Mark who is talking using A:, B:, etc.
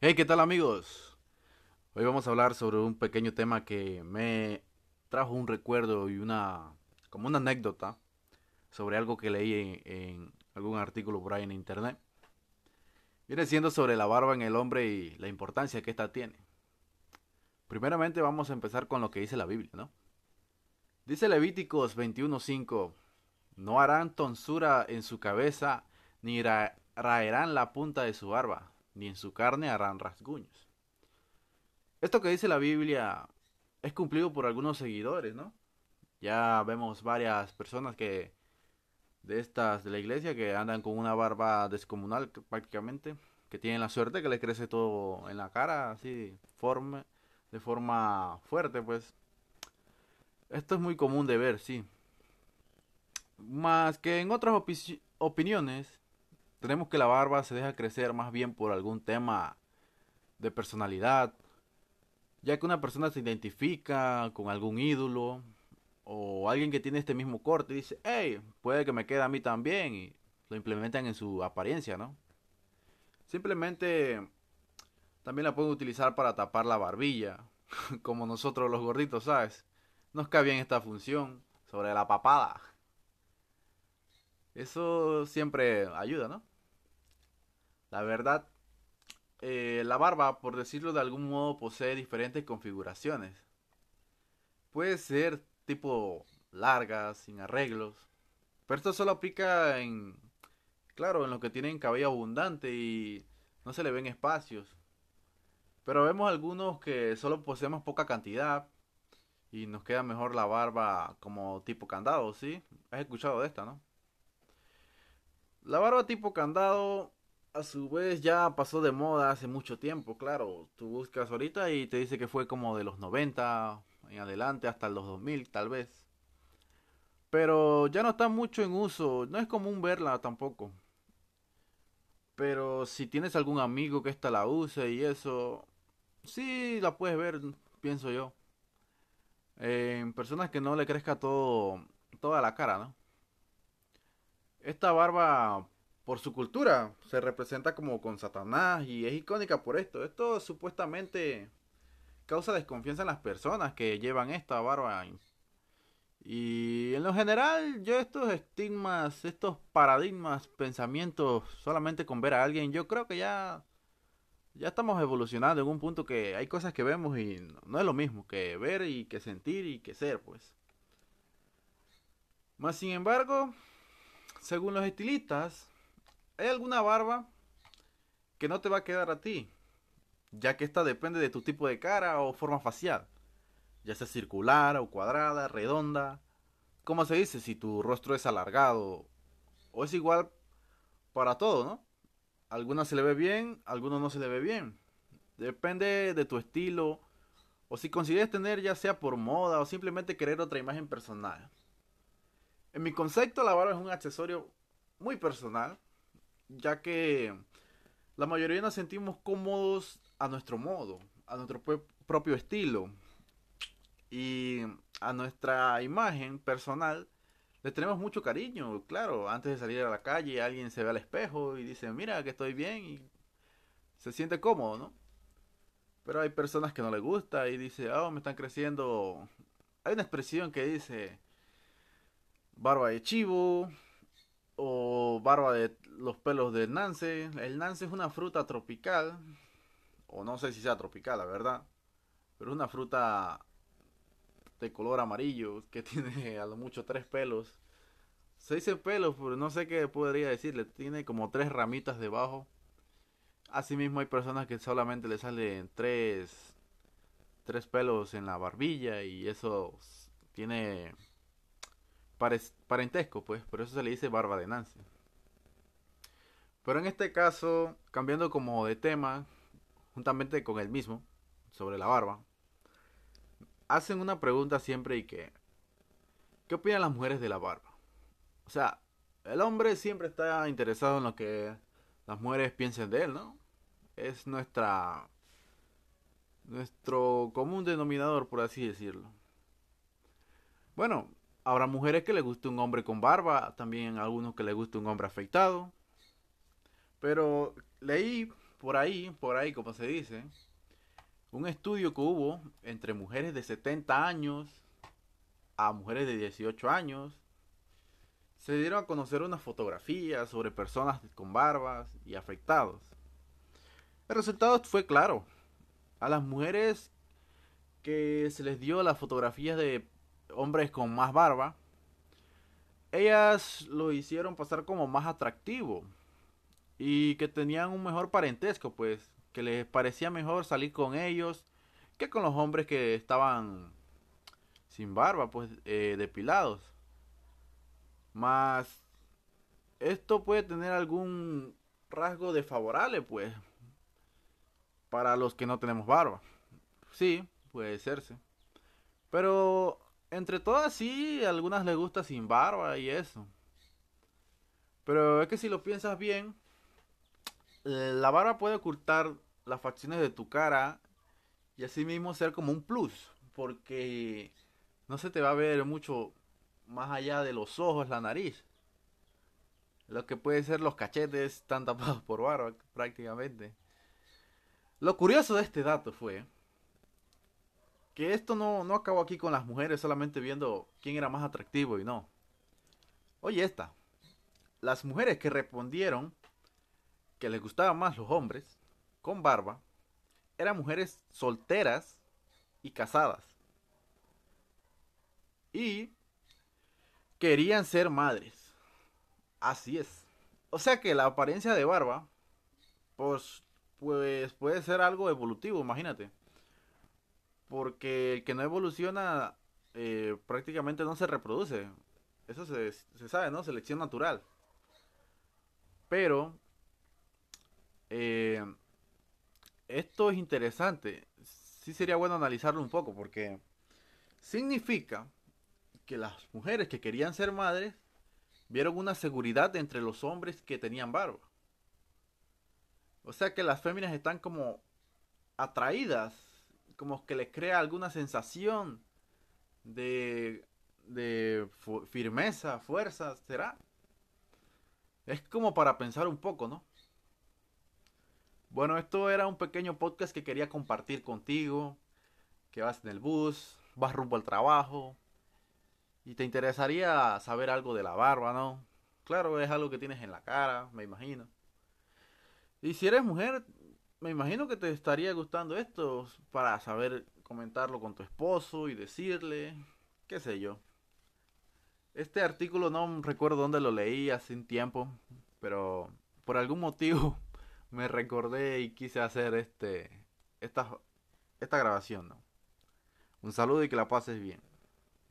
A: Hey, ¿qué tal amigos? Hoy vamos a hablar sobre un pequeño tema que me trajo un recuerdo y una como una anécdota sobre algo que leí en, algún artículo por ahí en internet. Viene siendo sobre la barba en el hombre y la importancia que ésta tiene. Primeramente vamos a empezar con lo que dice la Biblia, ¿no? Dice Levíticos 21:5, no harán tonsura en su cabeza ni raerán la punta de su barba ni en su carne harán rasguños. Esto que dice la Biblia es cumplido por algunos seguidores, ¿no? Ya vemos varias personas que de estas de la iglesia que andan con una barba descomunal prácticamente, que tienen la suerte que les crece todo en la cara, así forma, de forma fuerte, pues. Esto es muy común de ver, sí. Más que en otras opiniones, tenemos que la barba se deja crecer más bien por algún tema de personalidad, ya que una persona se identifica con algún ídolo o alguien que tiene este mismo corte y dice, hey, puede que me quede a mí también y lo implementan en su apariencia, ¿no? Simplemente también la pueden utilizar para tapar la barbilla, como nosotros los gorditos, ¿sabes? Nos cae bien esta función sobre la papada. Eso siempre ayuda, ¿no? La verdad, eh, la barba, por decirlo de algún modo, posee diferentes configuraciones. Puede ser tipo larga, sin arreglos. Pero esto solo aplica en, claro, en los que tienen cabello abundante y no se le ven espacios. Pero vemos algunos que solo poseemos poca cantidad y nos queda mejor la barba como tipo candado, ¿sí? Has escuchado de esta, ¿no? La barba tipo candado a su vez ya pasó de moda hace mucho tiempo, claro. Tú buscas ahorita y te dice que fue como de los 90 en adelante hasta los 2000 tal vez. Pero ya no está mucho en uso, no es común verla tampoco. Pero si tienes algún amigo que esta la use y eso, sí la puedes ver, pienso yo. En personas que no le crezca todo, toda la cara, ¿no? Esta barba por su cultura. Se representa como con Satanás y es icónica por esto. Esto supuestamente causa desconfianza en las personas que llevan esta barba. Y en lo general, yo estos estigmas, estos paradigmas, pensamientos, solamente con ver a alguien, yo creo que ya ya estamos evolucionando en un punto que hay cosas que vemos y no es lo mismo que ver y que sentir y que ser, pues. Más sin embargo, según los estilistas, ¿Hay alguna barba que no te va a quedar a ti? Ya que esta depende de tu tipo de cara o forma facial. Ya sea circular o cuadrada, redonda. ¿Cómo se dice? Si tu rostro es alargado. O es igual para todo, ¿no? Algunas se le ve bien, algunos no se le ve bien. Depende de tu estilo. O si consigues tener ya sea por moda o simplemente querer otra imagen personal. En mi concepto la barba es un accesorio muy personal ya que la mayoría nos sentimos cómodos a nuestro modo, a nuestro propio estilo y a nuestra imagen personal le tenemos mucho cariño, claro, antes de salir a la calle alguien se ve al espejo y dice, mira que estoy bien y se siente cómodo, ¿no? Pero hay personas que no le gusta y dice, oh, me están creciendo. Hay una expresión que dice barba de chivo, o barba de los pelos del nance. El nance es una fruta tropical, o no sé si sea tropical, la verdad, pero es una fruta de color amarillo que tiene a lo mucho tres pelos. Se dice pelos, pero no sé qué podría decirle. Tiene como tres ramitas debajo. Asimismo hay personas que solamente le salen tres, tres pelos en la barbilla y eso tiene parentesco, pues, por eso se le dice barba de Nancy. Pero en este caso, cambiando como de tema, juntamente con el mismo, sobre la barba, hacen una pregunta siempre y que, ¿qué opinan las mujeres de la barba? O sea, el hombre siempre está interesado en lo que las mujeres piensen de él, ¿no? Es nuestra nuestro común denominador, por así decirlo. Bueno, Habrá mujeres que le guste un hombre con barba, también algunos que le guste un hombre afeitado. Pero leí por ahí, por ahí como se dice, un estudio que hubo entre mujeres de 70 años a mujeres de 18 años, se dieron a conocer unas fotografías sobre personas con barbas y afectados. El resultado fue claro. A las mujeres que se les dio las fotografías de hombres con más barba, ellas lo hicieron pasar como más atractivo y que tenían un mejor parentesco, pues que les parecía mejor salir con ellos que con los hombres que estaban sin barba, pues eh, depilados. Más esto puede tener algún rasgo desfavorable, pues, para los que no tenemos barba. Sí, puede serse. Pero entre todas sí, a algunas les gusta sin barba y eso. Pero es que si lo piensas bien, eh, la barba puede ocultar las facciones de tu cara y así mismo ser como un plus, porque no se te va a ver mucho más allá de los ojos, la nariz. Lo que puede ser los cachetes están tapados por barba prácticamente. Lo curioso de este dato fue que esto no, no acabó aquí con las mujeres solamente viendo quién era más atractivo y no. Oye esta, las mujeres que respondieron que les gustaban más los hombres con barba eran mujeres solteras y casadas. Y querían ser madres. Así es. O sea que la apariencia de barba, pues, pues puede ser algo evolutivo, imagínate. Porque el que no evoluciona eh, prácticamente no se reproduce. Eso se, sabe, ¿no? Selección natural. Pero eh, esto es interesante. Sí sería bueno analizarlo un poco porque significa que las mujeres que querían ser madres vieron una seguridad entre los hombres que tenían barba. O sea que las féminas están como atraídas como que les crea alguna sensación de, de firmeza, fuerza, ¿será? Es como para pensar un poco, ¿no? Bueno, esto era un pequeño podcast que quería compartir contigo, que vas en el bus, vas rumbo al trabajo y te interesaría saber algo de la barba, ¿no? Claro, es algo que tienes en la cara, me imagino. Y si eres mujer, me imagino que te estaría gustando esto para saber comentarlo con tu esposo y decirle, qué sé yo. Este artículo no recuerdo dónde lo leí hace un tiempo, pero por algún motivo me recordé y quise hacer este esta, esta grabación. Un saludo y que la pases bien.